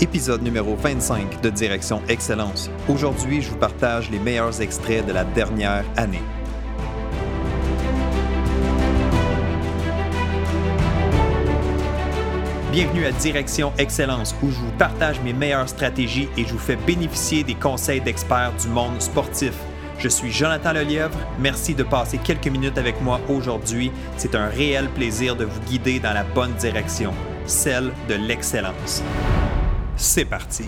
épisode numéro 25 de Direction Excellence. Aujourd'hui, je vous partage les meilleurs extraits de la dernière année. Bienvenue à Direction Excellence où je vous partage mes meilleures stratégies et je vous fais bénéficier des conseils d'experts du monde sportif. Je suis Jonathan Lelièvre. Merci de passer quelques minutes avec moi aujourd'hui. C'est un réel plaisir de vous guider dans la bonne direction, celle de l'excellence. C'est parti.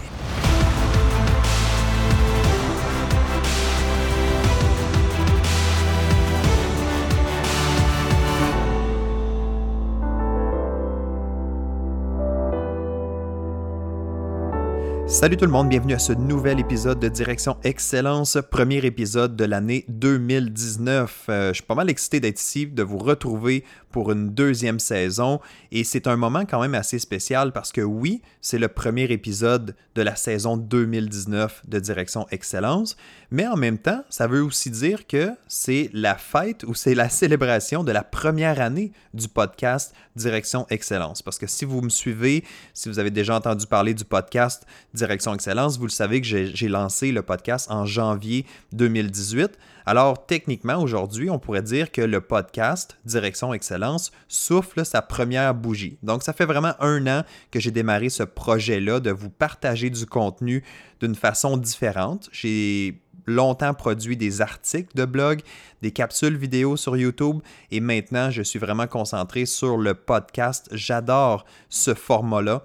Salut tout le monde, bienvenue à ce nouvel épisode de Direction Excellence, premier épisode de l'année 2019. Euh, je suis pas mal excité d'être ici, de vous retrouver pour une deuxième saison et c'est un moment quand même assez spécial parce que oui, c'est le premier épisode de la saison 2019 de Direction Excellence, mais en même temps, ça veut aussi dire que c'est la fête ou c'est la célébration de la première année du podcast Direction Excellence. Parce que si vous me suivez, si vous avez déjà entendu parler du podcast Direction Excellence, vous le savez que j'ai lancé le podcast en janvier 2018. Alors, techniquement, aujourd'hui, on pourrait dire que le podcast Direction Excellence souffle sa première bougie. Donc, ça fait vraiment un an que j'ai démarré ce projet-là de vous partager du contenu d'une façon différente. J'ai longtemps produit des articles de blog, des capsules vidéo sur YouTube et maintenant, je suis vraiment concentré sur le podcast. J'adore ce format-là.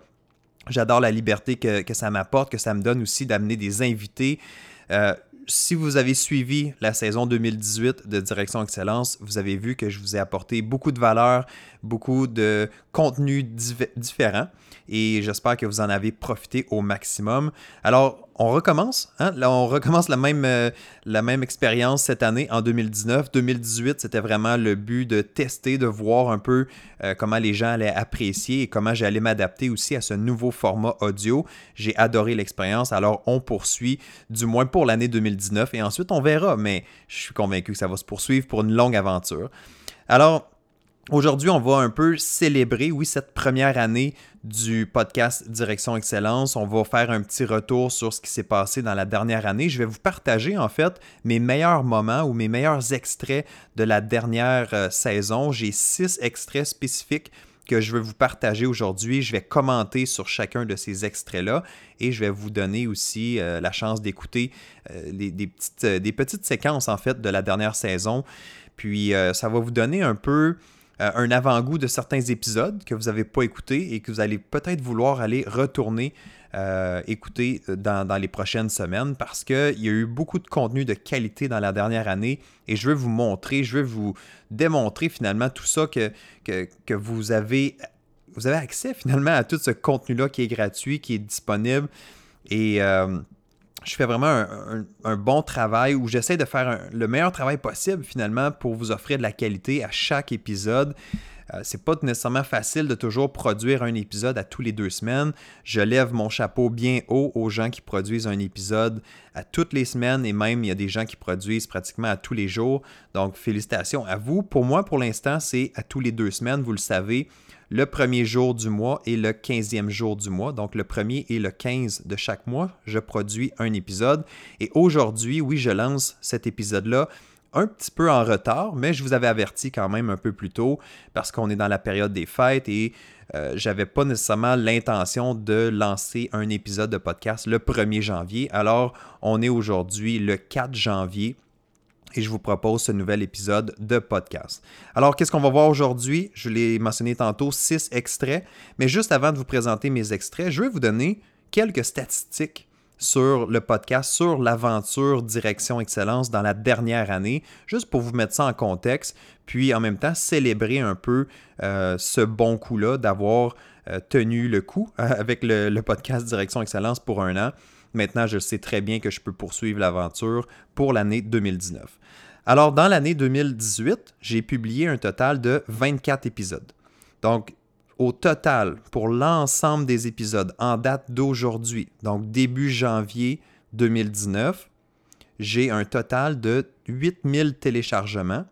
J'adore la liberté que, ça m'apporte, que ça me donne aussi d'amener des invités. Euh, si vous avez suivi la saison 2018 de Direction Excellence, vous avez vu que je vous ai apporté beaucoup de valeur, beaucoup de contenu différents et j'espère que vous en avez profité au maximum. Alors, on recommence. Hein? On recommence la même, euh, la même expérience cette année en 2019. 2018, c'était vraiment le but de tester, de voir un peu euh, comment les gens allaient apprécier et comment j'allais m'adapter aussi à ce nouveau format audio. J'ai adoré l'expérience. Alors, on poursuit, du moins pour l'année 2019. Et ensuite, on verra. Mais je suis convaincu que ça va se poursuivre pour une longue aventure. Alors, Aujourd'hui, on va un peu célébrer, oui, cette première année du podcast Direction Excellence. On va faire un petit retour sur ce qui s'est passé dans la dernière année. Je vais vous partager en fait mes meilleurs moments ou mes meilleurs extraits de la dernière euh, saison. J'ai six extraits spécifiques que je veux vous partager aujourd'hui. Je vais commenter sur chacun de ces extraits-là et je vais vous donner aussi euh, la chance d'écouter euh, des, petites, des petites séquences en fait de la dernière saison. Puis ça va vous donner un peu euh, un avant-goût de certains épisodes que vous n'avez pas écoutés et que vous allez peut-être vouloir aller retourner euh, écouter dans, les prochaines semaines parce qu'il y a eu beaucoup de contenu de qualité dans la dernière année et je veux vous montrer, je veux vous démontrer finalement tout ça que, vous avez vous avez accès finalement à tout ce contenu-là qui est gratuit, qui est disponible. Et euh, je fais vraiment un, bon travail où j'essaie de faire le meilleur travail possible finalement pour vous offrir de la qualité à chaque épisode. Euh, c'est pas nécessairement facile de toujours produire un épisode à tous les deux semaines. Je lève mon chapeau bien haut aux gens qui produisent un épisode à toutes les semaines et même il y a des gens qui produisent pratiquement à tous les jours. Donc félicitations à vous. Pour moi, pour l'instant, c'est à tous les deux semaines, vous le savez le premier jour du mois et le quinzième jour du mois. Donc le premier et le 15 de chaque mois, je produis un épisode. Et aujourd'hui, oui, je lance cet épisode-là un petit peu en retard, mais je vous avais averti quand même un peu plus tôt parce qu'on est dans la période des fêtes et euh, j'avais pas nécessairement l'intention de lancer un épisode de podcast le 1er janvier. Alors, on est aujourd'hui le 4 janvier et je vous propose ce nouvel épisode de podcast. Alors, qu'est-ce qu'on va voir aujourd'hui? Je l'ai mentionné tantôt, six extraits, mais juste avant de vous présenter mes extraits, je vais vous donner quelques statistiques sur le podcast, sur l'aventure Direction Excellence dans la dernière année, juste pour vous mettre ça en contexte, puis en même temps célébrer un peu euh, ce bon coup-là d'avoir euh, tenu le coup avec le podcast Direction Excellence pour un an. Maintenant, je sais très bien que je peux poursuivre l'aventure pour l'année 2019. Alors, dans l'année 2018, j'ai publié un total de 24 épisodes. Donc, au total, pour l'ensemble des épisodes en date d'aujourd'hui, donc début janvier 2019, j'ai un total de 8000 téléchargements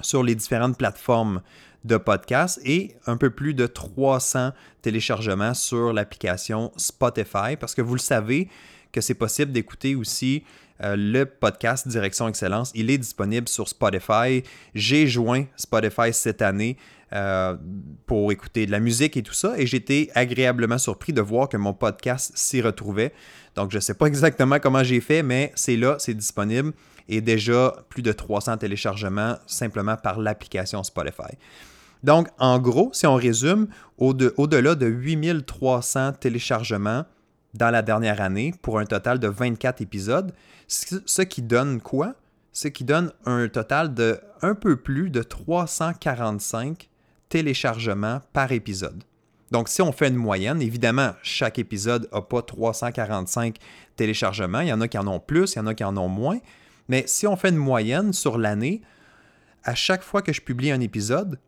sur les différentes plateformes de podcast et un peu plus de 300 téléchargements sur l'application Spotify parce que vous le savez que c'est possible d'écouter aussi euh, le podcast Direction Excellence. Il est disponible sur Spotify. J'ai joint Spotify cette année euh, pour écouter de la musique et tout ça et j'étais agréablement surpris de voir que mon podcast s'y retrouvait. Donc je ne sais pas exactement comment j'ai fait, mais c'est là, c'est disponible et déjà plus de 300 téléchargements simplement par l'application Spotify. Donc, en gros, si on résume, au-delà de 8300 téléchargements dans la dernière année pour un total de 24 épisodes, ce qui donne quoi? Ce qui donne un total de un peu plus de 345 téléchargements par épisode. Donc, si on fait une moyenne, évidemment, chaque épisode n'a pas 345 téléchargements. Il y en a qui en ont plus, il y en a qui en ont moins. Mais si on fait une moyenne sur l'année, à chaque fois que je publie un épisode,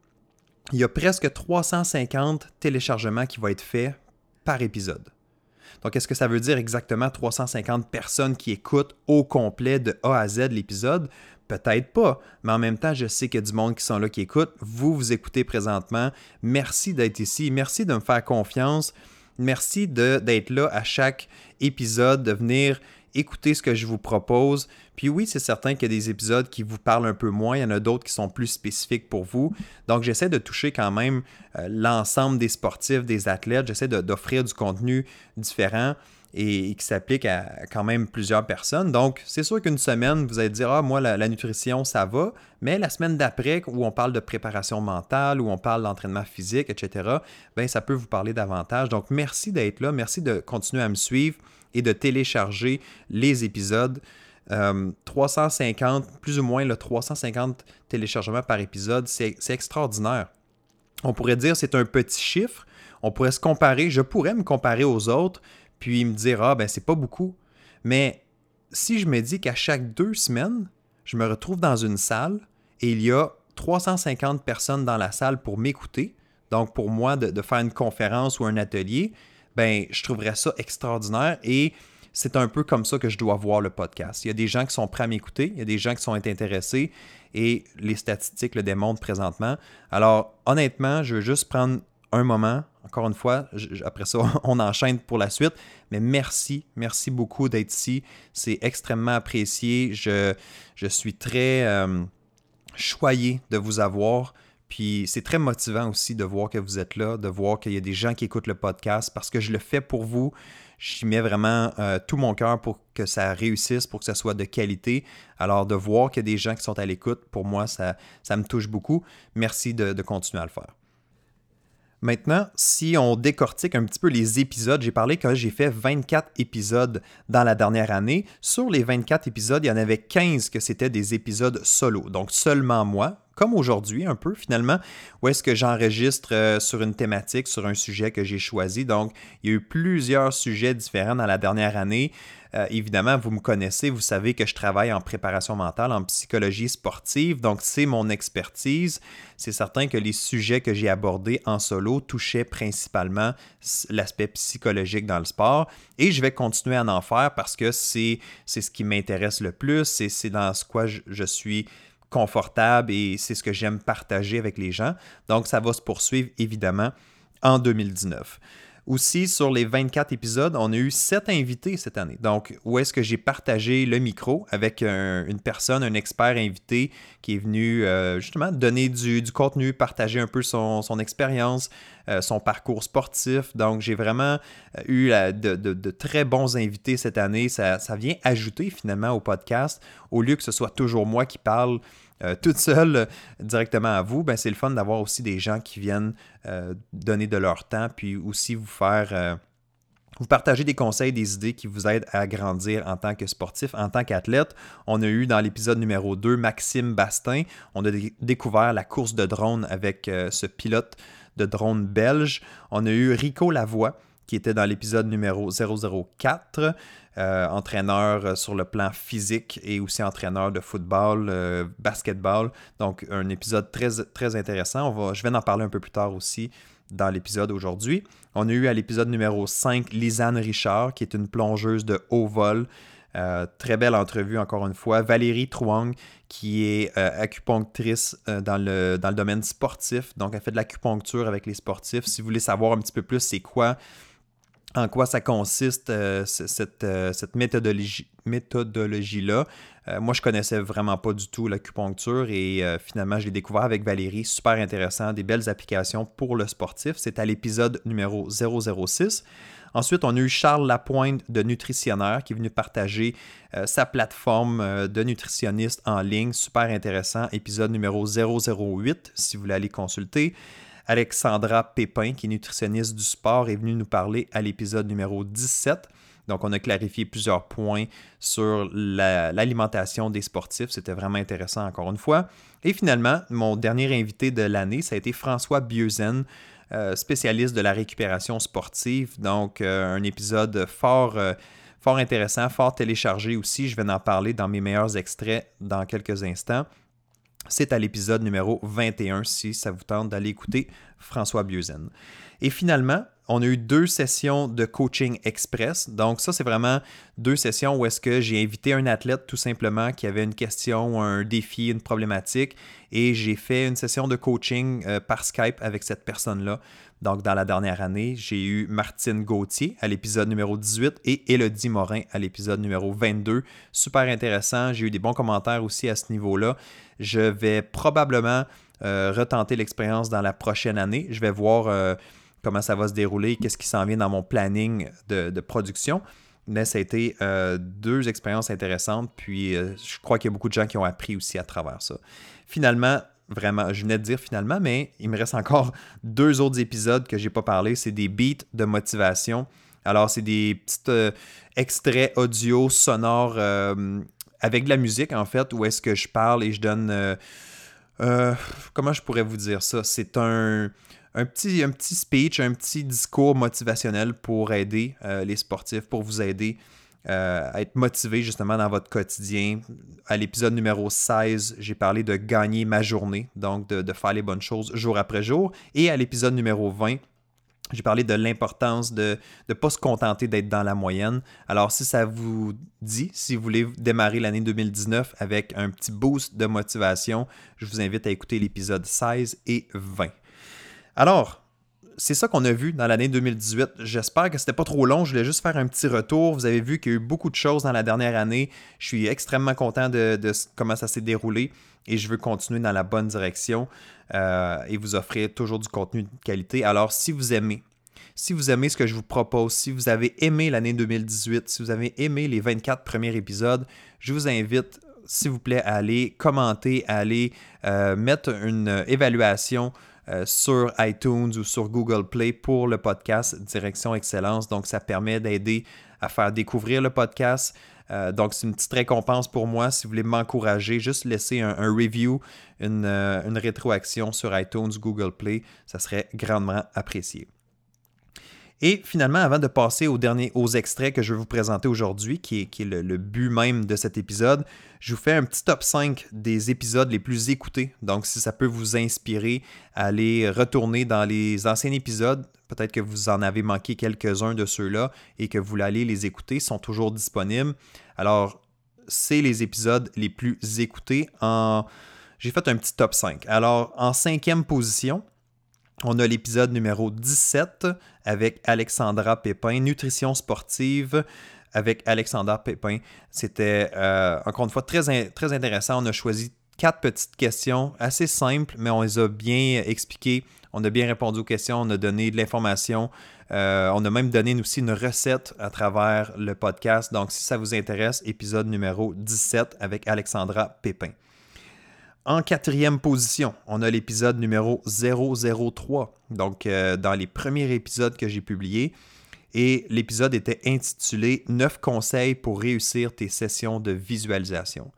il y a presque 350 téléchargements qui vont être faits par épisode. Donc, est-ce que ça veut dire exactement 350 personnes qui écoutent au complet de A à Z l'épisode? Peut-être pas, mais en même temps, je sais qu'il y a du monde qui sont là qui écoutent. Vous, vous écoutez présentement. Merci d'être ici. Merci de me faire confiance. Merci d'être là à chaque épisode, de venir écoutez ce que je vous propose. Puis oui, c'est certain qu'il y a des épisodes qui vous parlent un peu moins, il y en a d'autres qui sont plus spécifiques pour vous. Donc j'essaie de toucher quand même euh, l'ensemble des sportifs, des athlètes, j'essaie d'offrir du contenu différent et, qui s'applique à quand même plusieurs personnes. Donc, c'est sûr qu'une semaine, vous allez dire, ah, moi, la, nutrition, ça va, mais la semaine d'après, où on parle de préparation mentale, où on parle d'entraînement physique, etc., bien, ça peut vous parler davantage. Donc, merci d'être là, merci de continuer à me suivre et de télécharger les épisodes. 350, euh, plus ou moins le 350 téléchargements par épisode, c'est extraordinaire. On pourrait dire c'est un petit chiffre. On pourrait se comparer, je pourrais me comparer aux autres, puis me dire ah ben c'est pas beaucoup. Mais si je me dis qu'à chaque deux semaines, je me retrouve dans une salle et il y a 350 personnes dans la salle pour m'écouter, donc pour moi de, faire une conférence ou un atelier, ben, je trouverais ça extraordinaire et c'est un peu comme ça que je dois voir le podcast. Il y a des gens qui sont prêts à m'écouter, il y a des gens qui sont intéressés et les statistiques le démontrent présentement. Alors, honnêtement, je veux juste prendre un moment, encore une fois, après ça, on enchaîne pour la suite, mais merci, merci beaucoup d'être ici. C'est extrêmement apprécié. Je, suis très euh, choyé de vous avoir. Puis c'est très motivant aussi de voir que vous êtes là, de voir qu'il y a des gens qui écoutent le podcast parce que je le fais pour vous. J'y mets vraiment euh, tout mon cœur pour que ça réussisse, pour que ça soit de qualité. Alors de voir qu'il y a des gens qui sont à l'écoute, pour moi, ça, me touche beaucoup. Merci de continuer à le faire. Maintenant, si on décortique un petit peu les épisodes, j'ai parlé que j'ai fait 24 épisodes dans la dernière année. Sur les 24 épisodes, il y en avait 15 que c'était des épisodes solo, donc seulement moi, comme aujourd'hui un peu finalement, où est-ce que j'enregistre euh, sur une thématique, sur un sujet que j'ai choisi. Donc, il y a eu plusieurs sujets différents dans la dernière année. Euh, évidemment, vous me connaissez, vous savez que je travaille en préparation mentale, en psychologie sportive, donc c'est mon expertise. C'est certain que les sujets que j'ai abordés en solo touchaient principalement l'aspect psychologique dans le sport et je vais continuer à en faire parce que c'est ce qui m'intéresse le plus, c'est dans ce quoi je suis confortable et c'est ce que j'aime partager avec les gens. Donc, ça va se poursuivre évidemment en 2019. Aussi, sur les 24 épisodes, on a eu 7 invités cette année. Donc, où est-ce que j'ai partagé le micro avec une personne, un expert invité qui est venu euh, justement donner du, contenu, partager un peu son, expérience, euh, son parcours sportif. Donc, j'ai vraiment euh, eu de, très bons invités cette année. Ça, ça vient ajouter finalement au podcast, au lieu que ce soit toujours moi qui parle euh, toute seule euh, directement à vous, ben, c'est le fun d'avoir aussi des gens qui viennent euh, donner de leur temps, puis aussi vous faire vous partager des conseils, des idées qui vous aident à grandir en tant que sportif, en tant qu'athlète. On a eu dans l'épisode numéro 2 Maxime Bastin. On a découvert la course de drone avec ce pilote de drone belge. On a eu Rico Lavoie qui était dans l'épisode numéro 004. Euh, entraîneur euh, sur le plan physique et aussi entraîneur de football, euh, basketball. Donc, un épisode très, très intéressant. On va, je vais en parler un peu plus tard aussi dans l'épisode aujourd'hui. On a eu à l'épisode numéro 5 Lisanne Richard, qui est une plongeuse de haut vol. très belle entrevue encore une fois. Valérie Trouang, qui est acupunctrice dans, le, dans le domaine sportif. Donc, elle fait de l'acupuncture avec les sportifs. Si vous voulez savoir un petit peu plus c'est quoi en quoi ça consiste, euh, cette, euh, cette méthodologie, méthodologie-là. Euh, moi, je connaissais vraiment pas du tout l'acupuncture et finalement, je l'ai découvert avec Valérie. Super intéressant, des belles applications pour le sportif. C'est à l'épisode numéro 006. Ensuite, on a eu Charles Lapointe de Nutritionnaire qui est venu partager sa plateforme de nutritionniste en ligne. Super intéressant. Épisode numéro 008, si vous voulez aller consulter. Alexandra Pépin, qui est nutritionniste du sport, est venue nous parler à l'épisode numéro 17. Donc, on a clarifié plusieurs points sur l'alimentation des sportifs. C'était vraiment intéressant, encore une fois. Et finalement, mon dernier invité de l'année, ça a été François Bieuzen, euh, spécialiste de la récupération sportive. Donc, euh, un épisode fort, euh, fort intéressant, fort téléchargé aussi. Je vais en parler dans mes meilleurs extraits dans quelques instants. C'est à l'épisode numéro 21 si ça vous tente d'aller écouter François Bieuzen. Et finalement, on a eu deux sessions de coaching express. Donc ça, c'est vraiment deux sessions où est-ce que j'ai invité un athlète tout simplement qui avait une question, un défi, une problématique, et j'ai fait une session de coaching euh, par Skype avec cette personne-là. Donc dans la dernière année, j'ai eu Martine Gauthier à l'épisode numéro 18 et Elodie Morin à l'épisode numéro 22. Super intéressant. J'ai eu des bons commentaires aussi à ce niveau-là. Je vais probablement euh, retenter l'expérience dans la prochaine année. Je vais voir euh, comment ça va se dérouler, qu'est-ce qui s'en vient dans mon planning de, production. Mais ça a été euh, deux expériences intéressantes, puis je crois qu'il y a beaucoup de gens qui ont appris aussi à travers ça. Finalement, vraiment, je venais de dire finalement, mais il me reste encore deux autres épisodes que je n'ai pas parlé. C'est des beats de motivation. Alors, c'est des petits extraits audio sonores avec de la musique, en fait, où est-ce que je parle et je donne euh, comment je pourrais vous dire ça? C'est un, petit, un petit speech, un petit discours motivationnel pour aider euh, les sportifs, pour vous aider euh, être motivé justement dans votre quotidien. À l'épisode numéro 16, j'ai parlé de gagner ma journée, donc de, faire les bonnes choses jour après jour. Et à l'épisode numéro 20, j'ai parlé de l'importance de ne pas se contenter d'être dans la moyenne. Alors, si ça vous dit, si vous voulez démarrer l'année 2019 avec un petit boost de motivation, je vous invite à écouter l'épisode 16 et 20. Alors, c'est ça qu'on a vu dans l'année 2018. J'espère que c'était pas trop long. Je voulais juste faire un petit retour. Vous avez vu qu'il y a eu beaucoup de choses dans la dernière année. Je suis extrêmement content de, comment ça s'est déroulé et je veux continuer dans la bonne direction. Euh, et vous offrir toujours du contenu de qualité. Alors, si vous aimez, si vous aimez ce que je vous propose, si vous avez aimé l'année 2018, si vous avez aimé les 24 premiers épisodes, je vous invite, s'il vous plaît, à aller commenter, à aller euh, mettre une évaluation euh, sur iTunes ou sur Google Play pour le podcast Direction Excellence. Donc, ça permet d'aider à faire découvrir le podcast, euh, donc, c'est une petite récompense pour moi. Si vous voulez m'encourager, juste laisser un, review, une, euh, une, rétroaction sur iTunes, Google Play, ça serait grandement apprécié. Et finalement, avant de passer au dernier, aux extraits que je vais vous présenter aujourd'hui, qui est, le, but même de cet épisode, je vous fais un petit top 5 des épisodes les plus écoutés. Donc, si ça peut vous inspirer à aller retourner dans les anciens épisodes, peut-être que vous en avez manqué quelques-uns de ceux-là et que vous aller les écouter, sont toujours disponibles. Alors, c'est les épisodes les plus écoutés. J'ai fait un petit top 5. Alors, en cinquième position, on a l'épisode numéro 17 avec Alexandra Pépin, Nutrition sportive avec Alexandra Pépin. C'était euh, encore une fois très, intéressant. On a choisi quatre petites questions assez simples, mais on les a bien expliquées. On a bien répondu aux questions, on a donné de l'information. Euh, on a même donné aussi une recette à travers le podcast. Donc, si ça vous intéresse, épisode numéro 17 avec Alexandra Pépin. En quatrième position, on a l'épisode numéro 003, donc euh, dans les premiers épisodes que j'ai publiés. Et l'épisode était intitulé 9 conseils pour réussir tes sessions de visualisation.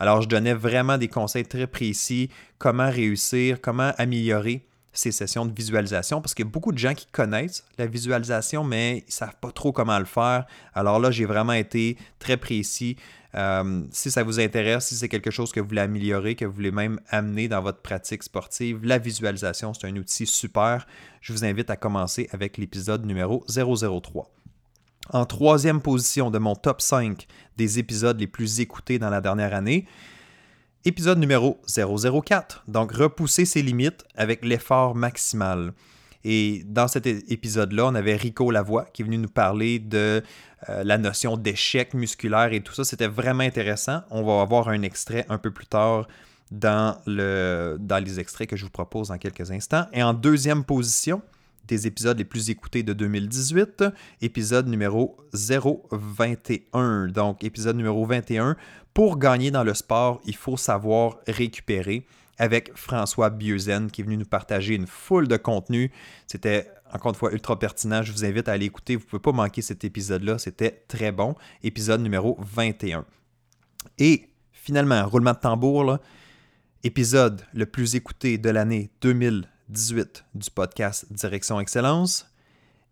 Alors, je donnais vraiment des conseils très précis, comment réussir, comment améliorer ces sessions de visualisation parce qu'il y a beaucoup de gens qui connaissent la visualisation, mais ils ne savent pas trop comment le faire. Alors là, j'ai vraiment été très précis. Euh, si ça vous intéresse, si c'est quelque chose que vous voulez améliorer, que vous voulez même amener dans votre pratique sportive, la visualisation, c'est un outil super. Je vous invite à commencer avec l'épisode numéro 003. En troisième position de mon top 5 des épisodes les plus écoutés dans la dernière année, épisode numéro 004, donc repousser ses limites avec l'effort maximal. Et dans cet épisode-là, on avait Rico Lavoie qui est venu nous parler de euh, la notion d'échec musculaire et tout ça. C'était vraiment intéressant. On va avoir un extrait un peu plus tard dans, le, dans les extraits que je vous propose dans quelques instants. Et en deuxième position, des épisodes les plus écoutés de 2018, épisode numéro 021. Donc, épisode numéro 21. Pour gagner dans le sport, il faut savoir récupérer avec François Bieuzen qui est venu nous partager une foule de contenu. C'était encore une fois ultra pertinent. Je vous invite à aller écouter. Vous ne pouvez pas manquer cet épisode-là. C'était très bon. Épisode numéro 21. Et finalement, roulement de tambour, épisode le plus écouté de l'année 2018 du podcast Direction Excellence.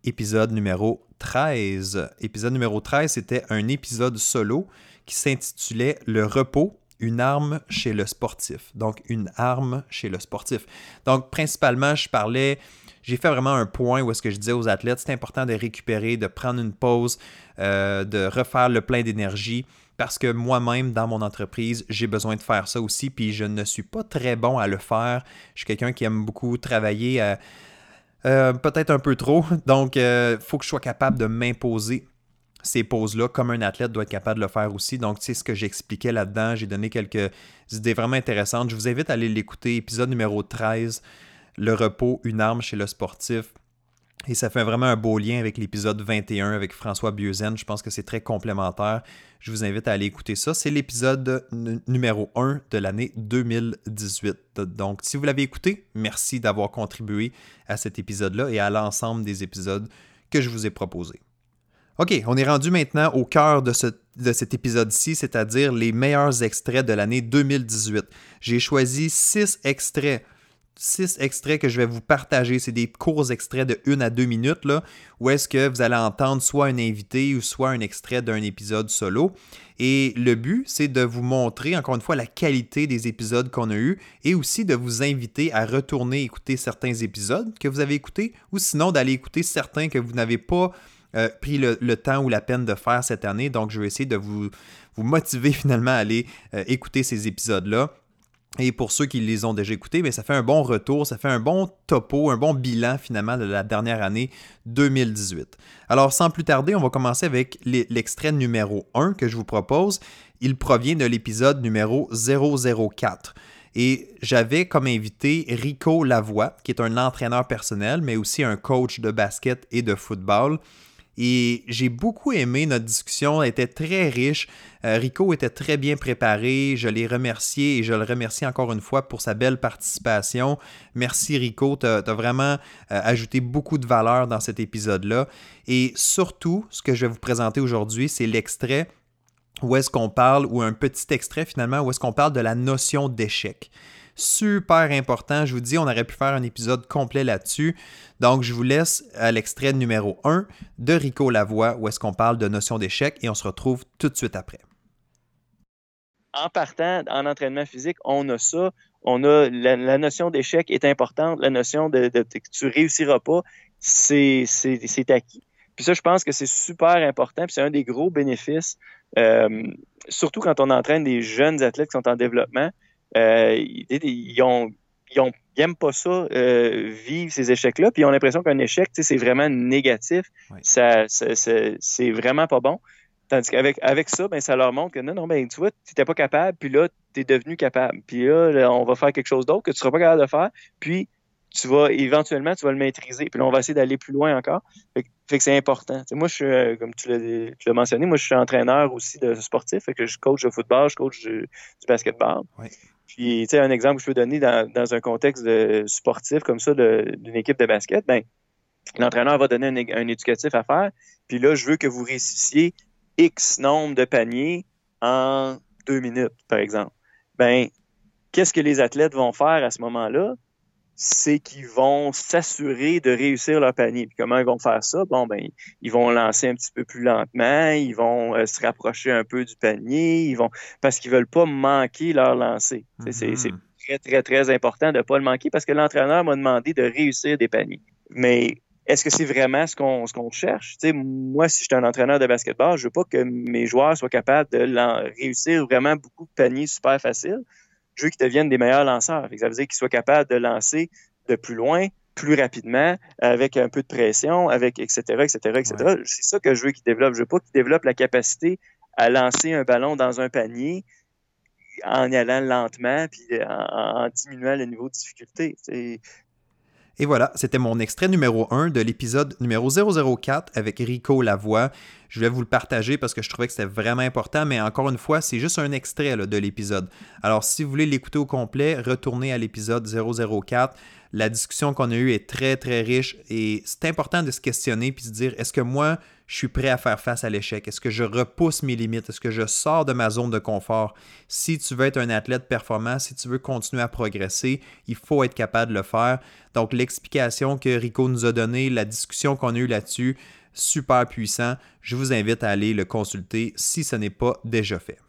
Épisode numéro 13. Épisode numéro 13, c'était un épisode solo qui s'intitulait Le repos une arme chez le sportif. Donc, une arme chez le sportif. Donc, principalement, je parlais, j'ai fait vraiment un point où est-ce que je disais aux athlètes, c'est important de récupérer, de prendre une pause, euh, de refaire le plein d'énergie. Parce que moi-même, dans mon entreprise, j'ai besoin de faire ça aussi, puis je ne suis pas très bon à le faire. Je suis quelqu'un qui aime beaucoup travailler, euh, euh, peut-être un peu trop. Donc, il faut que je sois capable de m'imposer ces pauses-là, comme un athlète doit être capable de le faire aussi. Donc, sais, ce que j'expliquais là-dedans, j'ai donné quelques idées vraiment intéressantes. Je vous invite à aller l'écouter, épisode numéro 13, Le repos, une arme chez le sportif. Et ça fait vraiment un beau lien avec l'épisode 21 avec François Bieuzen. Je pense que c'est très complémentaire. Je vous invite à aller écouter ça. C'est l'épisode numéro 1 de l'année 2018. Donc, si vous l'avez écouté, merci d'avoir contribué à cet épisode-là et à l'ensemble des épisodes que je vous ai proposés. OK, on est rendu maintenant au cœur de, cet épisode-ci, c'est-à-dire les meilleurs extraits de l'année 2018. J'ai choisi six extraits. Six extraits que je vais vous partager. C'est des courts extraits de une à deux minutes, là, où est-ce que vous allez entendre soit un invité ou soit un extrait d'un épisode solo. Et le but, c'est de vous montrer, encore une fois, la qualité des épisodes qu'on a eus et aussi de vous inviter à retourner écouter certains épisodes que vous avez écoutés ou sinon d'aller écouter certains que vous n'avez pas euh, pris le, temps ou la peine de faire cette année. Donc, je vais essayer de vous, vous motiver finalement à aller euh, écouter ces épisodes-là. Et pour ceux qui les ont déjà écoutés, mais ça fait un bon retour, ça fait un bon topo, un bon bilan finalement de la dernière année 2018. Alors sans plus tarder, on va commencer avec l'extrait numéro 1 que je vous propose. Il provient de l'épisode numéro 004. Et j'avais comme invité Rico Lavoie, qui est un entraîneur personnel, mais aussi un coach de basket et de football. Et j'ai beaucoup aimé notre discussion, elle était très riche. Euh, Rico était très bien préparé, je l'ai remercié et je le remercie encore une fois pour sa belle participation. Merci Rico, tu as, vraiment euh, ajouté beaucoup de valeur dans cet épisode-là. Et surtout, ce que je vais vous présenter aujourd'hui, c'est l'extrait où est-ce qu'on parle, ou un petit extrait finalement, où est-ce qu'on parle de la notion d'échec super important. Je vous dis, on aurait pu faire un épisode complet là-dessus. Donc, je vous laisse à l'extrait numéro 1 de Rico Lavoie, où est-ce qu'on parle de notion d'échec, et on se retrouve tout de suite après. En partant en entraînement physique, on a ça. On a la, notion d'échec est importante. La notion de, que tu réussiras pas, c'est acquis. Puis ça, je pense que c'est super important. Puis c'est un des gros bénéfices, euh, surtout quand on entraîne des jeunes athlètes qui sont en développement. Euh, ils, ont, n'aiment pas ça, euh, vivre ces échecs-là, puis ils ont l'impression qu'un échec, c'est vraiment négatif. Ça, c'est vraiment pas bon. Tandis qu'avec avec ça, ben, ça leur montre que non, non, ben, tu vois, tu n'étais pas capable, puis là, tu es devenu capable. Puis là, on va faire quelque chose d'autre que tu ne seras pas capable de faire, puis tu vas éventuellement, tu vas le maîtriser. Puis là, on va essayer d'aller plus loin encore. Fait, que c'est important. moi, je suis, euh, comme tu l'as mentionné, moi, je suis entraîneur aussi de sportif. Fait que je coach de football, je coach du, basketball. Puis, tu sais, un exemple que je peux donner dans, un contexte sportif comme ça d'une équipe de basket, ben, l'entraîneur va donner un, éducatif à faire. Puis là, je veux que vous réussissiez X nombre de paniers en deux minutes, par exemple. Ben, qu'est-ce que les athlètes vont faire à ce moment-là? C'est qu'ils vont s'assurer de réussir leur panier. Puis comment ils vont faire ça? Bon, ben, ils vont lancer un petit peu plus lentement, ils vont euh, se rapprocher un peu du panier, ils vont parce qu'ils veulent pas manquer leur lancer. C'est mm-hmm. très, très, très important de ne pas le manquer parce que l'entraîneur m'a demandé de réussir des paniers. Mais est-ce que c'est vraiment ce qu'on ce qu'on cherche? moi, si je suis un entraîneur de basketball, je veux pas que mes joueurs soient capables de réussir vraiment beaucoup de paniers super faciles. Je veux qu'ils deviennent des meilleurs lanceurs. ça veut dire qu'ils soient capables de lancer de plus loin, plus rapidement, avec un peu de pression, avec etc., etc., etc. C'est ça que je veux qu'ils développent. Je veux pas qu'ils développent la capacité à lancer un ballon dans un panier en y allant lentement puis en, diminuant le niveau de difficulté. Et voilà, c'était mon extrait numéro 1 de l'épisode numéro 004 avec Rico Lavoie. Je voulais vous le partager parce que je trouvais que c'était vraiment important, mais encore une fois, c'est juste un extrait de l'épisode. Alors, si vous voulez l'écouter au complet, retournez à l'épisode 004. La discussion qu'on a eue est très, très riche et c'est important de se questionner puis de se dire est-ce que moi, je suis prêt à faire face à l'échec? Est-ce que je repousse mes limites? Est-ce que je sors de ma zone de confort? Si tu veux être un athlète performant, si tu veux continuer à progresser, il faut être capable de le faire. Donc, l'explication que Rico nous a donnée, la discussion qu'on a eue là-dessus, super puissant. Je vous invite à aller le consulter si ce n'est pas déjà fait.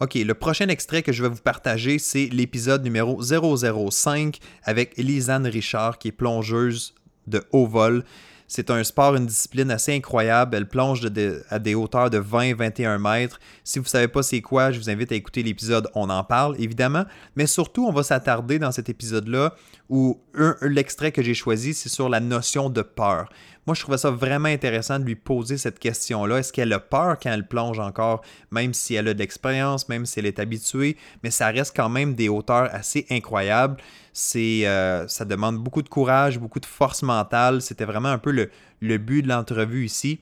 OK, le prochain extrait que je vais vous partager, c'est l'épisode numéro 005 avec Lisanne Richard, qui est plongeuse de haut vol. C'est un sport, une discipline assez incroyable. Elle plonge à des hauteurs de 20-21 mètres. Si vous ne savez pas c'est quoi, je vous invite à écouter l'épisode On en parle, évidemment. Mais surtout, on va s'attarder dans cet épisode-là où l'extrait que j'ai choisi, c'est sur la notion de peur. Moi, je trouvais ça vraiment intéressant de lui poser cette question-là. Est-ce qu'elle a peur quand elle plonge encore, même si elle a de l'expérience, même si elle est habituée, mais ça reste quand même des hauteurs assez incroyables. C'est, euh, ça demande beaucoup de courage, beaucoup de force mentale. C'était vraiment un peu le, le but de l'entrevue ici.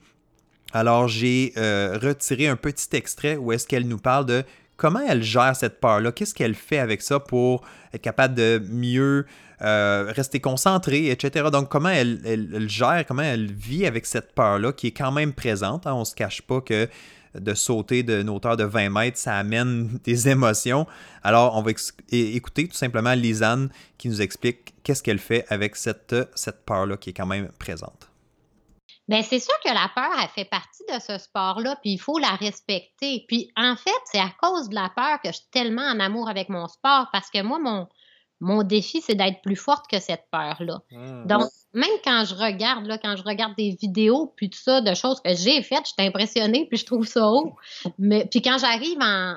Alors, j'ai euh, retiré un petit extrait où est-ce qu'elle nous parle de comment elle gère cette peur-là, qu'est-ce qu'elle fait avec ça pour être capable de mieux euh, rester concentrée, etc. Donc, comment elle, gère, comment elle vit avec cette peur-là qui est quand même présente. Hein? On ne se cache pas que de sauter d'une hauteur de 20 mètres, ça amène des émotions. Alors, on va écouter tout simplement Lisanne qui nous explique qu'est-ce qu'elle fait avec cette, cette peur-là qui est quand même présente. Bien, c'est sûr que la peur, elle fait partie de ce sport-là, puis il faut la respecter. Puis en fait, c'est à cause de la peur que je suis tellement en amour avec mon sport, parce que moi, mon, mon défi, c'est d'être plus forte que cette peur-là. Hmm. Donc, même quand je regarde, là, quand je regarde des vidéos, puis tout ça, de choses que j'ai faites, je suis impressionnée, puis je trouve ça haut. Mais, puis quand j'arrive en,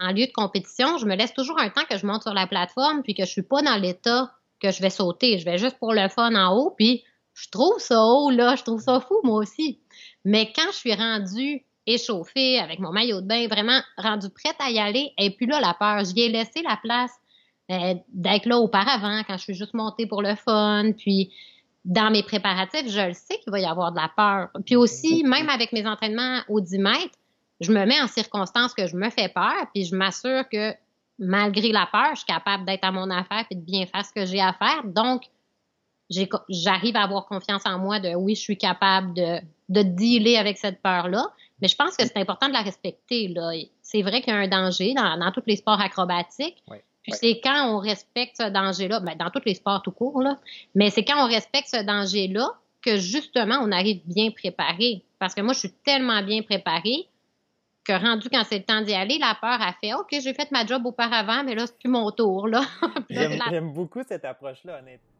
en, lieu de compétition, je me laisse toujours un temps que je monte sur la plateforme, puis que je suis pas dans l'état que je vais sauter. Je vais juste pour le fun en haut, puis je trouve ça haut, là, je trouve ça fou, moi aussi. Mais quand je suis rendue échauffée avec mon maillot de bain, vraiment rendue prête à y aller, et puis là, la peur, j'y ai laissé la place euh, d'être là auparavant, quand je suis juste montée pour le fun, puis dans mes préparatifs, je le sais qu'il va y avoir de la peur. Puis aussi, même avec mes entraînements au 10 mètres, je me mets en circonstances que je me fais peur, puis je m'assure que malgré la peur, je suis capable d'être à mon affaire et de bien faire ce que j'ai à faire. Donc, j'arrive à avoir confiance en moi de oui, je suis capable de, de dealer avec cette peur-là. Mais je pense que c'est important de la respecter. C'est vrai qu'il y a un danger dans, dans tous les sports acrobatiques, puis c'est quand on respecte ce danger-là, ben, dans tous les sports tout court, là, mais c'est quand on respecte ce danger-là que justement on arrive bien préparé. Parce que moi, je suis tellement bien préparée que rendu quand c'est le temps d'y aller, la peur a fait OK, j'ai fait ma job auparavant, mais là, c'est plus mon tour. Là. J'aime beaucoup cette approche-là, honnêtement.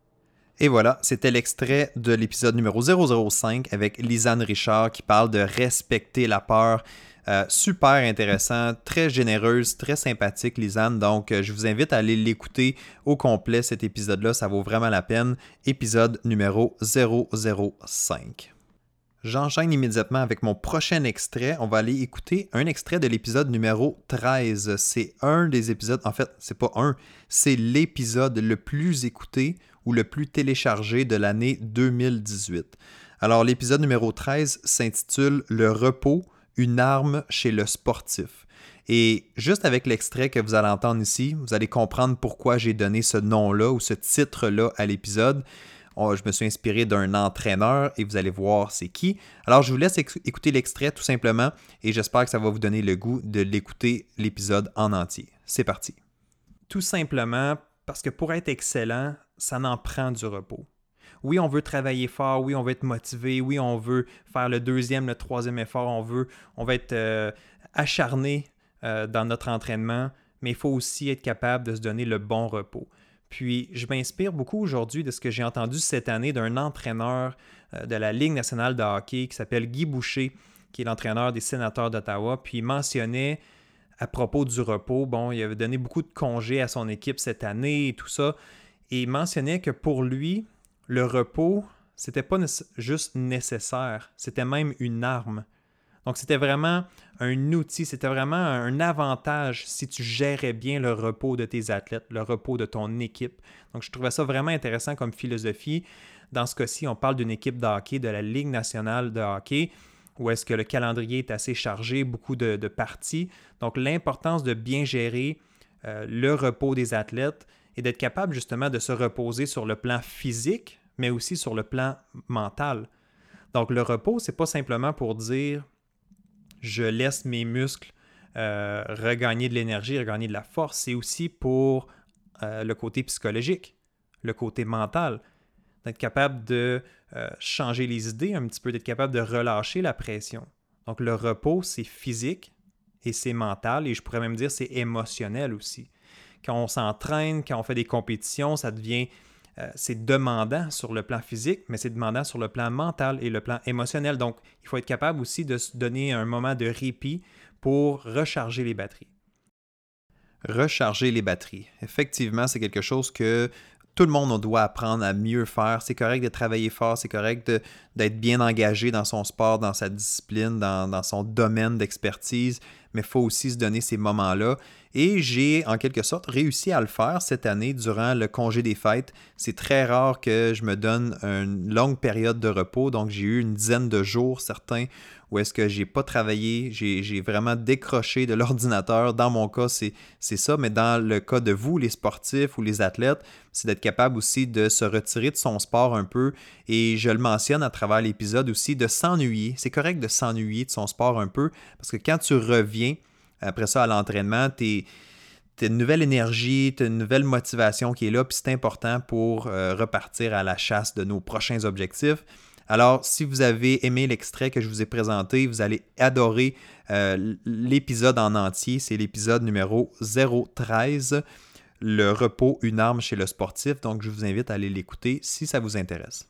Et voilà, c'était l'extrait de l'épisode numéro 005 avec Lisanne Richard qui parle de respecter la peur. Euh, super intéressant, très généreuse, très sympathique, Lisanne. Donc, euh, je vous invite à aller l'écouter au complet, cet épisode-là. Ça vaut vraiment la peine. Épisode numéro 005. J'enchaîne immédiatement avec mon prochain extrait. On va aller écouter un extrait de l'épisode numéro 13. C'est un des épisodes, en fait, c'est pas un, c'est l'épisode le plus écouté ou le plus téléchargé de l'année 2018. Alors, l'épisode numéro 13 s'intitule Le repos une arme chez le sportif. Et juste avec l'extrait que vous allez entendre ici, vous allez comprendre pourquoi j'ai donné ce nom-là ou ce titre-là à l'épisode. Je me suis inspiré d'un entraîneur et vous allez voir c'est qui. Alors je vous laisse écouter l'extrait tout simplement et j'espère que ça va vous donner le goût de l'écouter l'épisode en entier. C'est parti. Tout simplement parce que pour être excellent, ça n'en prend du repos oui, on veut travailler fort, oui, on veut être motivé, oui, on veut faire le deuxième, le troisième effort, on veut, on va être euh, acharné euh, dans notre entraînement, mais il faut aussi être capable de se donner le bon repos. Puis je m'inspire beaucoup aujourd'hui de ce que j'ai entendu cette année d'un entraîneur euh, de la Ligue nationale de hockey qui s'appelle Guy Boucher, qui est l'entraîneur des sénateurs d'Ottawa. Puis il mentionnait à propos du repos, bon, il avait donné beaucoup de congés à son équipe cette année et tout ça. Et il mentionnait que pour lui, le repos, c'était pas juste nécessaire, c'était même une arme. Donc c'était vraiment un outil, c'était vraiment un avantage si tu gérais bien le repos de tes athlètes, le repos de ton équipe. Donc je trouvais ça vraiment intéressant comme philosophie. Dans ce cas-ci, on parle d'une équipe de hockey de la Ligue nationale de hockey où est-ce que le calendrier est assez chargé, beaucoup de, parties. Donc l'importance de bien gérer euh, le repos des athlètes et d'être capable justement de se reposer sur le plan physique, mais aussi sur le plan mental. Donc le repos, c'est pas simplement pour dire je laisse mes muscles euh, regagner de l'énergie, regagner de la force, c'est aussi pour euh, le côté psychologique, le côté mental, d'être capable de euh, changer les idées un petit peu, d'être capable de relâcher la pression. Donc le repos, c'est physique et c'est mental et je pourrais même dire c'est émotionnel aussi. Quand on s'entraîne, quand on fait des compétitions, ça devient euh, c'est demandant sur le plan physique, mais c'est demandant sur le plan mental et le plan émotionnel. Donc, il faut être capable aussi de se donner un moment de répit pour recharger les batteries. Recharger les batteries. Effectivement, c'est quelque chose que tout le monde doit apprendre à mieux faire. C'est correct de travailler fort, c'est correct d'être bien engagé dans son sport, dans sa discipline, dans, dans son domaine d'expertise, mais il faut aussi se donner ces moments-là. Et j'ai en quelque sorte réussi à le faire cette année durant le congé des fêtes. C'est très rare que je me donne une longue période de repos, donc j'ai eu une dizaine de jours certains où est-ce que j'ai pas travaillé, j'ai vraiment décroché de l'ordinateur. Dans mon cas, c'est ça, mais dans le cas de vous, les sportifs ou les athlètes, c'est d'être capable aussi de se retirer de son sport un peu. Et je le mentionne à travers l'épisode aussi, de s'ennuyer. C'est correct de s'ennuyer de son sport un peu, parce que quand tu reviens, après ça, à l'entraînement, tu as une nouvelle énergie, tu as une nouvelle motivation qui est là, puis c'est important pour euh, repartir à la chasse de nos prochains objectifs. Alors, si vous avez aimé l'extrait que je vous ai présenté, vous allez adorer euh, l'épisode en entier. C'est l'épisode numéro 013, Le repos, une arme chez le sportif. Donc, je vous invite à aller l'écouter si ça vous intéresse.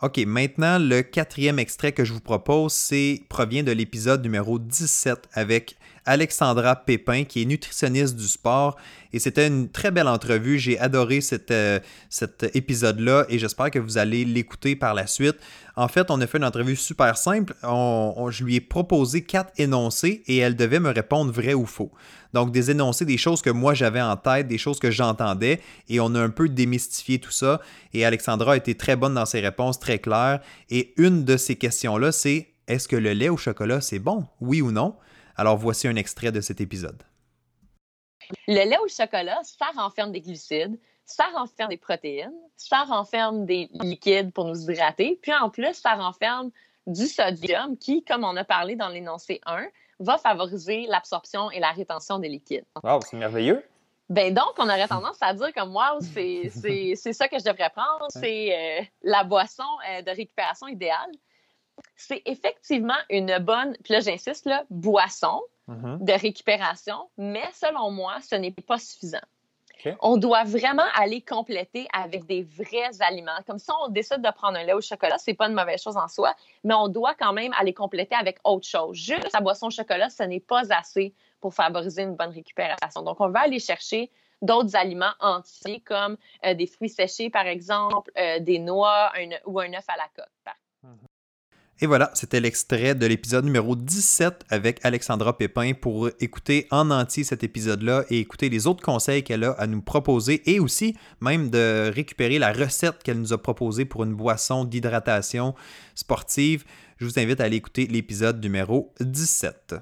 OK, maintenant, le quatrième extrait que je vous propose, c'est provient de l'épisode numéro 17 avec Alexandra Pépin, qui est nutritionniste du sport. Et c'était une très belle entrevue. J'ai adoré euh, cet épisode-là et j'espère que vous allez l'écouter par la suite. En fait, on a fait une entrevue super simple. je lui ai proposé quatre énoncés et elle devait me répondre vrai ou faux. Donc, des énoncés, des choses que moi j'avais en tête, des choses que j'entendais, et on a un peu démystifié tout ça. Et Alexandra a été très bonne dans ses réponses, très claires. Et une de ces questions-là, c'est est-ce que le lait au chocolat, c'est bon? Oui ou non? Alors voici un extrait de cet épisode. Le lait au chocolat, ça renferme des glucides, ça renferme des protéines, ça renferme des liquides pour nous hydrater, puis en plus, ça renferme du sodium qui, comme on a parlé dans l'énoncé 1, va favoriser l'absorption et la rétention des liquides. Wow, c'est merveilleux! Ben donc, on aurait tendance à dire comme moi, c'est ça que je devrais prendre, c'est euh, la boisson euh, de récupération idéale c'est effectivement une bonne, puis là j'insiste, là, boisson mm-hmm. de récupération, mais selon moi, ce n'est pas suffisant. On doit vraiment aller compléter avec des vrais aliments. Comme si on décide de prendre un lait au chocolat, c'est pas une mauvaise chose en soi, mais on doit quand même aller compléter avec autre chose. Juste la boisson au chocolat, ce n'est pas assez pour favoriser une bonne récupération. Donc, on va aller chercher d'autres aliments entiers comme euh, des fruits séchés, par exemple, euh, des noix ou un œuf à la coque. Et voilà, c'était l'extrait de l'épisode numéro 17 avec Alexandra Pépin pour écouter en entier cet épisode-là et écouter les autres conseils qu'elle a à nous proposer et aussi même de récupérer la recette qu'elle nous a proposée pour une boisson d'hydratation sportive. Je vous invite à aller écouter l'épisode numéro 17.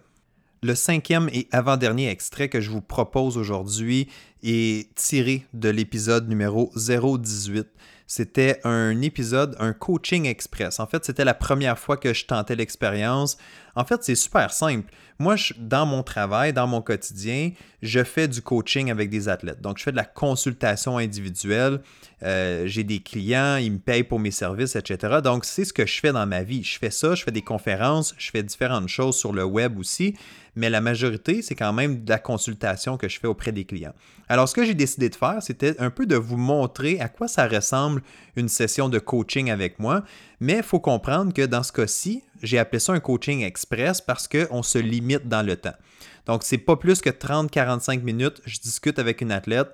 Le cinquième et avant-dernier extrait que je vous propose aujourd'hui est tiré de l'épisode numéro 018 c'était un épisode, un coaching express. En fait, c'était la première fois que je tentais l'expérience. En fait, c'est super simple. Moi, dans mon travail, dans mon quotidien, je fais du coaching avec des athlètes. Donc, je fais de la consultation individuelle. Euh, j'ai des clients, ils me payent pour mes services, etc. Donc, c'est ce que je fais dans ma vie. Je fais ça, je fais des conférences, je fais différentes choses sur le web aussi. Mais la majorité, c'est quand même de la consultation que je fais auprès des clients. Alors, ce que j'ai décidé de faire, c'était un peu de vous montrer à quoi ça ressemble une session de coaching avec moi, mais il faut comprendre que dans ce cas-ci, j'ai appelé ça un coaching express parce qu'on se limite dans le temps. Donc, c'est pas plus que 30-45 minutes, je discute avec une athlète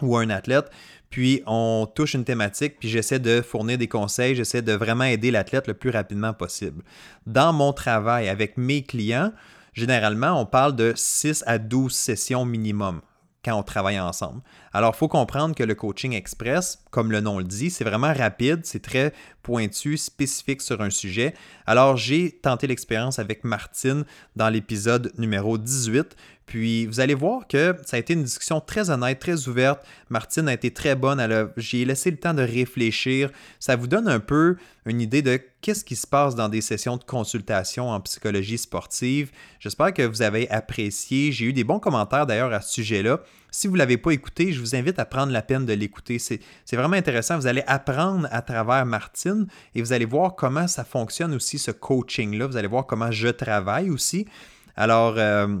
ou un athlète, puis on touche une thématique, puis j'essaie de fournir des conseils, j'essaie de vraiment aider l'athlète le plus rapidement possible. Dans mon travail avec mes clients, généralement, on parle de 6 à 12 sessions minimum quand on travaille ensemble. Alors, il faut comprendre que le coaching express, comme le nom le dit, c'est vraiment rapide, c'est très pointu, spécifique sur un sujet. Alors, j'ai tenté l'expérience avec Martine dans l'épisode numéro 18. Puis vous allez voir que ça a été une discussion très honnête, très ouverte. Martine a été très bonne. J'ai laissé le temps de réfléchir. Ça vous donne un peu une idée de qu'est-ce qui se passe dans des sessions de consultation en psychologie sportive. J'espère que vous avez apprécié. J'ai eu des bons commentaires d'ailleurs à ce sujet-là. Si vous ne l'avez pas écouté, je vous invite à prendre la peine de l'écouter. C'est vraiment intéressant. Vous allez apprendre à travers Martine et vous allez voir comment ça fonctionne aussi, ce coaching-là. Vous allez voir comment je travaille aussi. Alors, euh,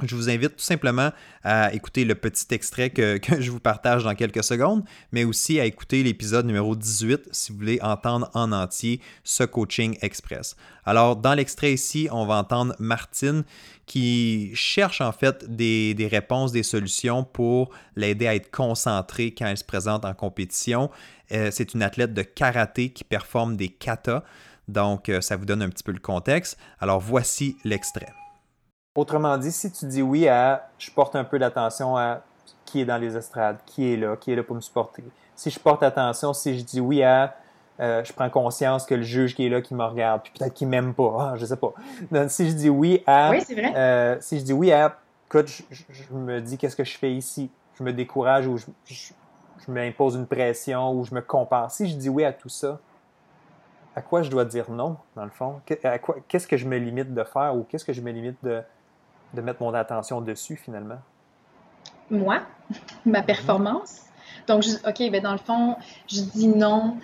je vous invite tout simplement à écouter le petit extrait que, je vous partage dans quelques secondes, mais aussi à écouter l'épisode numéro 18 si vous voulez entendre en entier ce coaching express. Alors, dans l'extrait ici, on va entendre Martine qui cherche en fait des, réponses, des solutions pour l'aider à être concentrée quand elle se présente en compétition. Euh, c'est une athlète de karaté qui performe des katas, donc euh, ça vous donne un petit peu le contexte. Alors, voici l'extrait. Autrement dit, si tu dis oui à je porte un peu d'attention à qui est dans les estrades, qui est là, qui est là pour me supporter. Si je porte attention, si je dis oui à euh, je prends conscience que le juge qui est là, qui me regarde, puis peut-être qu'il m'aime pas, ah, je sais pas. Donc, si je dis oui à, oui, vrai. Euh, si je dis oui à, écoute, je, me dis qu'est-ce que je fais ici, je me décourage ou je, je m'impose une pression ou je me compare. Si je dis oui à tout ça, à quoi je dois dire non, dans le fond? Qu'est-ce que je me limite de faire ou qu'est-ce que je me limite de, de mettre mon attention dessus finalement? Moi, ma performance? Donc, OK, ben dans le fond, je dis non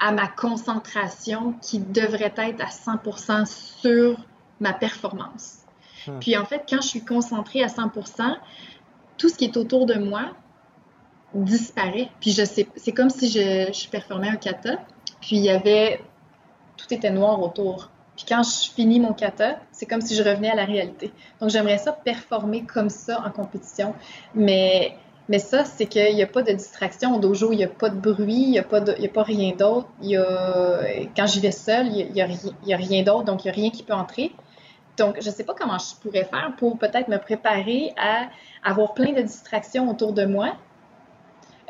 à ma concentration qui devrait être à 100% sur ma performance. Hmm. Puis en fait, quand je suis concentrée à 100%, tout ce qui est autour de moi disparaît. Puis je sais, c'est comme si je, je performais un kata, puis il y avait, tout était noir autour. Puis quand je finis mon kata, c'est comme si je revenais à la réalité. Donc j'aimerais ça performer comme ça en compétition. Mais, mais ça, c'est qu'il n'y a pas de distraction. Au dojo, il n'y a pas de bruit, il n'y a, pas a pas rien d'autre. Quand j'y vais seule, il n'y a, a, rien d'autre, donc il n'y a rien qui peut entrer. Donc, je ne sais pas comment je pourrais faire pour peut-être me préparer à avoir plein de distractions autour de moi,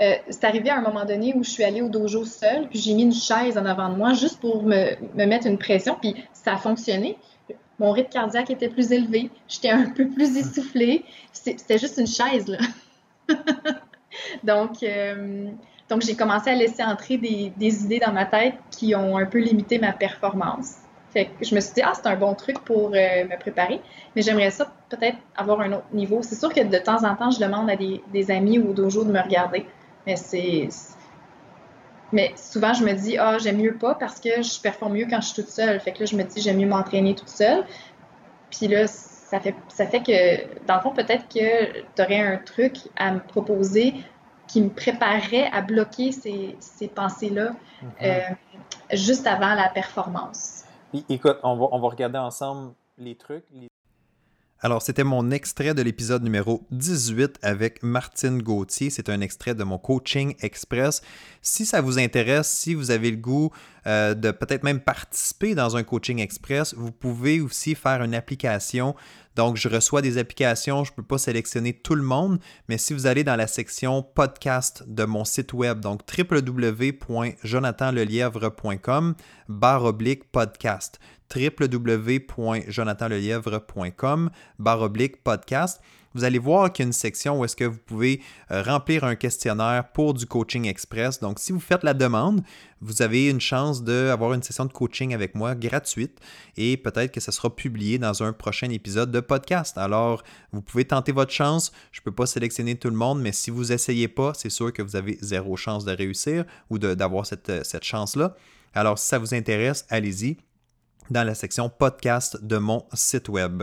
euh, c'est arrivé à un moment donné où je suis allée au dojo seule, puis j'ai mis une chaise en avant de moi juste pour me, me mettre une pression, puis ça a fonctionné. Mon rythme cardiaque était plus élevé, j'étais un peu plus essoufflée. C'était juste une chaise, là. donc, euh, donc j'ai commencé à laisser entrer des, des, idées dans ma tête qui ont un peu limité ma performance. Fait que je me suis dit, ah, c'est un bon truc pour euh, me préparer, mais j'aimerais ça peut-être avoir un autre niveau. C'est sûr que de temps en temps, je demande à des, des amis ou au dojo de me regarder. Mais c'est. Mais souvent, je me dis, ah, j'aime mieux pas parce que je performe mieux quand je suis toute seule. Fait que là, je me dis, j'aime mieux m'entraîner toute seule. Puis là, ça fait, ça fait que, dans le fond, peut-être que tu aurais un truc à me proposer qui me préparerait à bloquer ces, ces pensées-là mm-hmm. euh, juste avant la performance. Écoute, on va, on va regarder ensemble les trucs, les alors, c'était mon extrait de l'épisode numéro 18 avec Martine Gauthier. C'est un extrait de mon coaching express. Si ça vous intéresse, si vous avez le goût euh, de peut-être même participer dans un coaching express, vous pouvez aussi faire une application. Donc, je reçois des applications, je ne peux pas sélectionner tout le monde, mais si vous allez dans la section podcast de mon site web, donc www.jonathanlelièvre.com, barre oblique podcast www.jonathanlelièvre.com oblique podcast. Vous allez voir qu'il y a une section où est-ce que vous pouvez euh, remplir un questionnaire pour du coaching express. Donc, si vous faites la demande, vous avez une chance d'avoir une session de coaching avec moi gratuite et peut-être que ça sera publié dans un prochain épisode de podcast. Alors, vous pouvez tenter votre chance. Je ne peux pas sélectionner tout le monde, mais si vous n'essayez pas, c'est sûr que vous avez zéro chance de réussir ou d'avoir cette, cette chance-là. Alors, si ça vous intéresse, allez-y. dans la section podcast de mon site web.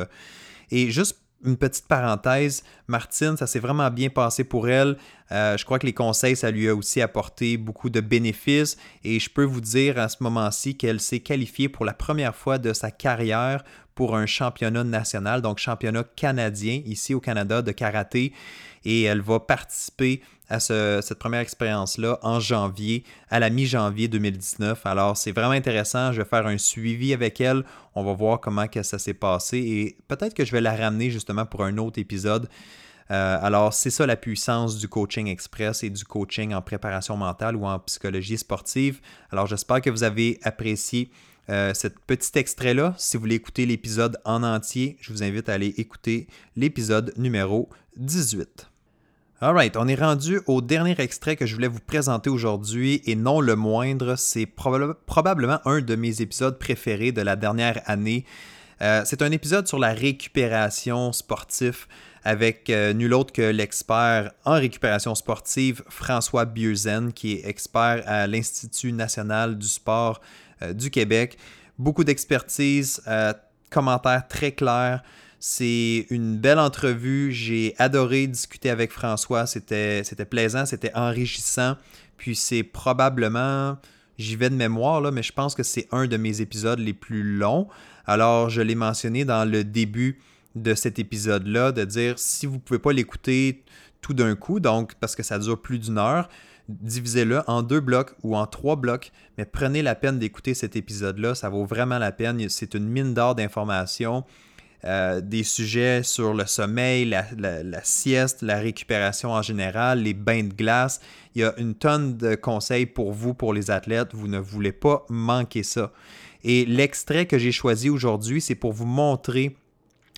Et juste une petite parenthèse, Martine, ça s'est vraiment bien passé pour elle. Euh, je crois que les conseils, ça lui a aussi apporté beaucoup de bénéfices et je peux vous dire à ce moment-ci qu'elle s'est qualifiée pour la première fois de sa carrière pour un championnat national, donc championnat canadien ici au Canada de karaté. Et elle va participer à cette première expérience-là en janvier, à la mi-janvier 2019. Alors, c'est vraiment intéressant. Je vais faire un suivi avec elle. On va voir comment que ça s'est passé et peut-être que je vais la ramener justement pour un autre épisode. Euh, alors, c'est ça la puissance du coaching express et du coaching en préparation mentale ou en psychologie sportive. Alors, j'espère que vous avez apprécié euh, cet petit extrait-là. Si vous voulez écouter l'épisode en entier, je vous invite à aller écouter l'épisode numéro 18. Alright, on est rendu au dernier extrait que je voulais vous présenter aujourd'hui et non le moindre, c'est probablement un de mes épisodes préférés de la dernière année. Euh, c'est un épisode sur la récupération sportive avec euh, nul autre que l'expert en récupération sportive François Bieuzen, qui est expert à l'Institut national du sport euh, du Québec. Beaucoup d'expertise, commentaires très clairs. C'est une belle entrevue. J'ai adoré discuter avec François. C'était plaisant, c'était enrichissant. Puis c'est probablement, j'y vais de mémoire, là, mais je pense que c'est un de mes épisodes les plus longs. Alors, je l'ai mentionné dans le début de cet épisode-là, de dire si vous ne pouvez pas l'écouter tout d'un coup, donc parce que ça dure plus d'une heure, divisez-le en deux blocs ou en trois blocs, mais prenez la peine d'écouter cet épisode-là, ça vaut vraiment la peine. C'est une mine d'or d'informations, euh, des sujets sur le sommeil, la, la, sieste, la récupération en général, les bains de glace. Il y a une tonne de conseils pour vous, pour les athlètes. Vous ne voulez pas manquer ça. Et l'extrait que j'ai choisi aujourd'hui, c'est pour vous montrer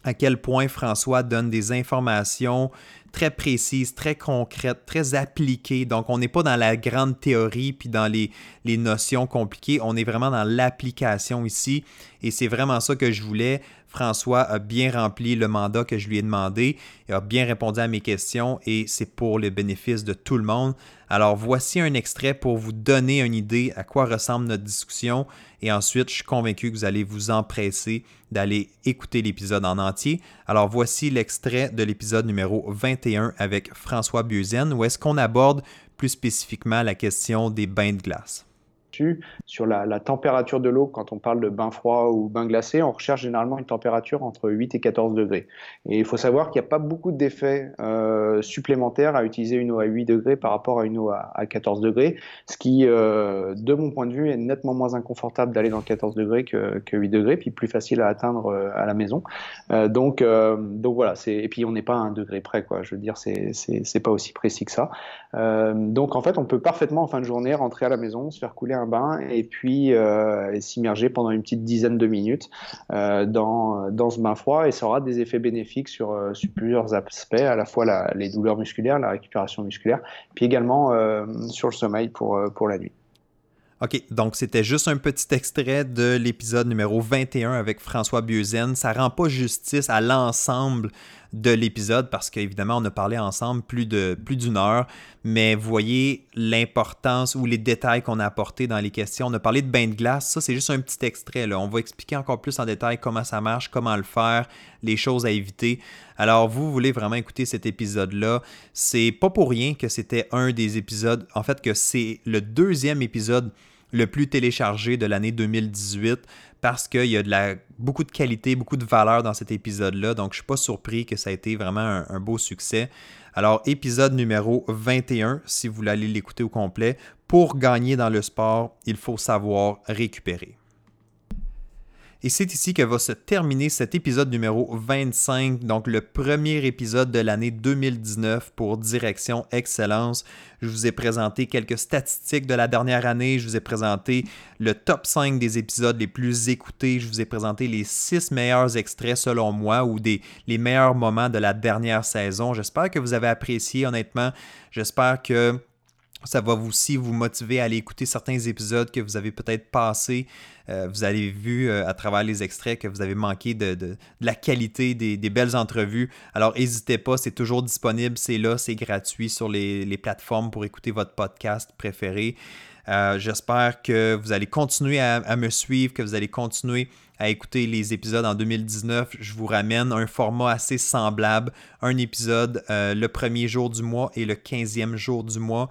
à quel point François donne des informations très précises, très concrètes, très appliquées. Donc, on n'est pas dans la grande théorie puis dans les, les notions compliquées. On est vraiment dans l'application ici. Et c'est vraiment ça que je voulais. François a bien rempli le mandat que je lui ai demandé. Il a bien répondu à mes questions et c'est pour le bénéfice de tout le monde. Alors, voici un extrait pour vous donner une idée à quoi ressemble notre discussion. Et ensuite, je suis convaincu que vous allez vous empresser d'aller écouter l'épisode en entier. Alors voici l'extrait de l'épisode numéro 21 avec François Bieuzen, où est-ce qu'on aborde plus spécifiquement la question des bains de glace? Sur la, température de l'eau, quand on parle de bain froid ou bain glacé, on recherche généralement une température entre 8 et 14 degrés. Et il faut savoir qu'il n'y a pas beaucoup d'effets euh, supplémentaires à utiliser une eau à 8 degrés par rapport à une eau à, 14 degrés, ce qui, euh, de mon point de vue, est nettement moins inconfortable d'aller dans 14 degrés que, 8 degrés, puis plus facile à atteindre euh, à la maison. donc, donc voilà, et puis on n'est pas à un degré près, quoi. Je veux dire, c'est pas aussi précis que ça. donc en fait, on peut parfaitement en fin de journée rentrer à la maison, se faire couler un bain et puis euh, s'immerger pendant une petite dizaine de minutes euh, dans, dans ce bain froid et ça aura des effets bénéfiques sur, euh, sur plusieurs aspects, à la fois les douleurs musculaires, la récupération musculaire, puis également sur le sommeil pour, pour la nuit. OK, donc c'était juste un petit extrait de l'épisode numéro 21 avec François Bieuzen. Ça rend pas justice à l'ensemble de l'épisode parce qu'évidemment, on a parlé ensemble plus de plus d'une heure, mais vous voyez l'importance ou les détails qu'on a apportés dans les questions. On a parlé de bain de glace, ça c'est juste un petit extrait. Là. On va expliquer encore plus en détail comment ça marche, comment le faire, les choses à éviter. Alors, vous voulez vraiment écouter cet épisode-là. C'est pas pour rien que c'était un des épisodes, en fait, que c'est le deuxième épisode le plus téléchargé de l'année 2018 parce qu'il y a beaucoup de qualité, beaucoup de valeur dans cet épisode-là. Donc, je ne suis pas surpris que ça a été vraiment un, beau succès. Alors, épisode numéro 21, si vous voulez l'écouter au complet, pour gagner dans le sport, il faut savoir récupérer. Et c'est ici que va se terminer cet épisode numéro 25, donc le premier épisode de l'année 2019 pour Direction Excellence. Je vous ai présenté quelques statistiques de la dernière année, je vous ai présenté le top 5 des épisodes les plus écoutés, je vous ai présenté les 6 meilleurs extraits selon moi ou des, les meilleurs moments de la dernière saison. J'espère que vous avez apprécié honnêtement. J'espère que ça va aussi vous motiver à aller écouter certains épisodes que vous avez peut-être passés. Euh, vous avez vu euh, à travers les extraits que vous avez manqué de, la qualité des, belles entrevues. Alors n'hésitez pas, c'est toujours disponible, c'est là, c'est gratuit sur les, plateformes pour écouter votre podcast préféré. Euh, j'espère que vous allez continuer à, me suivre, que vous allez continuer à écouter les épisodes en 2019. Je vous ramène un format assez semblable, un épisode le premier jour du mois et le quinzième jour du mois.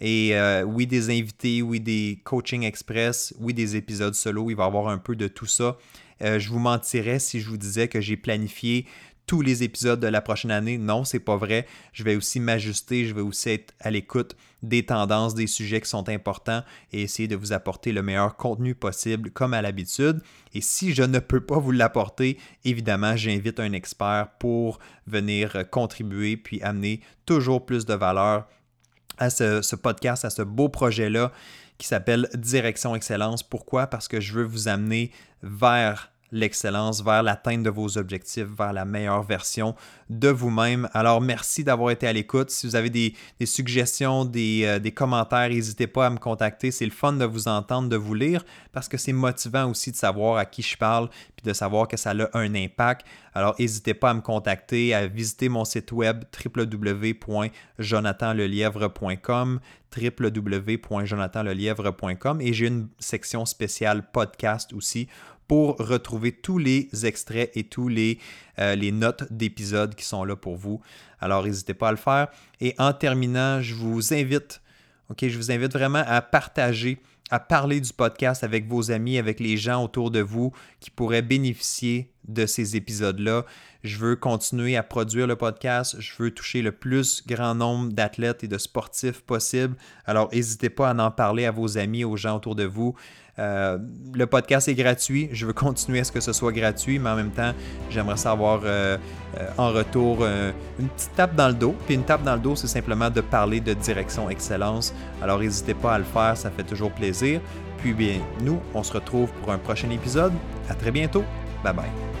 Et euh, oui, des invités, oui, des coaching express, oui, des épisodes solo. Il va y avoir un peu de tout ça. je vous mentirais si je vous disais que j'ai planifié tous les épisodes de la prochaine année. Non, c'est pas vrai. Je vais aussi m'ajuster, je vais aussi être à l'écoute des tendances, des sujets qui sont importants et essayer de vous apporter le meilleur contenu possible comme à l'habitude. Et si je ne peux pas vous l'apporter, évidemment, j'invite un expert pour venir contribuer puis amener toujours plus de valeur à ce, podcast, à ce beau projet-là qui s'appelle Direction Excellence. Pourquoi? Parce que je veux vous amener vers l'excellence, vers l'atteinte de vos objectifs, vers la meilleure version de vous-même. Alors, merci d'avoir été à l'écoute. Si vous avez des, suggestions, euh, des, commentaires, n'hésitez pas à me contacter. C'est le fun de vous entendre, de vous lire, parce que c'est motivant aussi de savoir à qui je parle, puis de savoir que ça a un impact. Alors, n'hésitez pas à me contacter, à visiter mon site web www.jonathanlelièvre.com www.jonathanlelièvre.com et j'ai une section spéciale podcast aussi pour retrouver tous les extraits et tous les, euh, les notes d'épisodes qui sont là pour vous. Alors, n'hésitez pas à le faire. Et en terminant, je vous invite, OK, je vous invite vraiment à partager, à parler du podcast avec vos amis, avec les gens autour de vous qui pourraient bénéficier de ces épisodes-là. Je veux continuer à produire le podcast. Je veux toucher le plus grand nombre d'athlètes et de sportifs possible. Alors, n'hésitez pas à en parler à vos amis, aux gens autour de vous. Euh, le podcast est gratuit. Je veux continuer à ce que ce soit gratuit, mais en même temps, j'aimerais savoir euh, euh, en retour une petite tape dans le dos. Puis une tape dans le dos, c'est simplement de parler de direction excellence. Alors n'hésitez pas à le faire, ça fait toujours plaisir. Puis bien, nous, on se retrouve pour un prochain épisode. À très bientôt. Bye bye.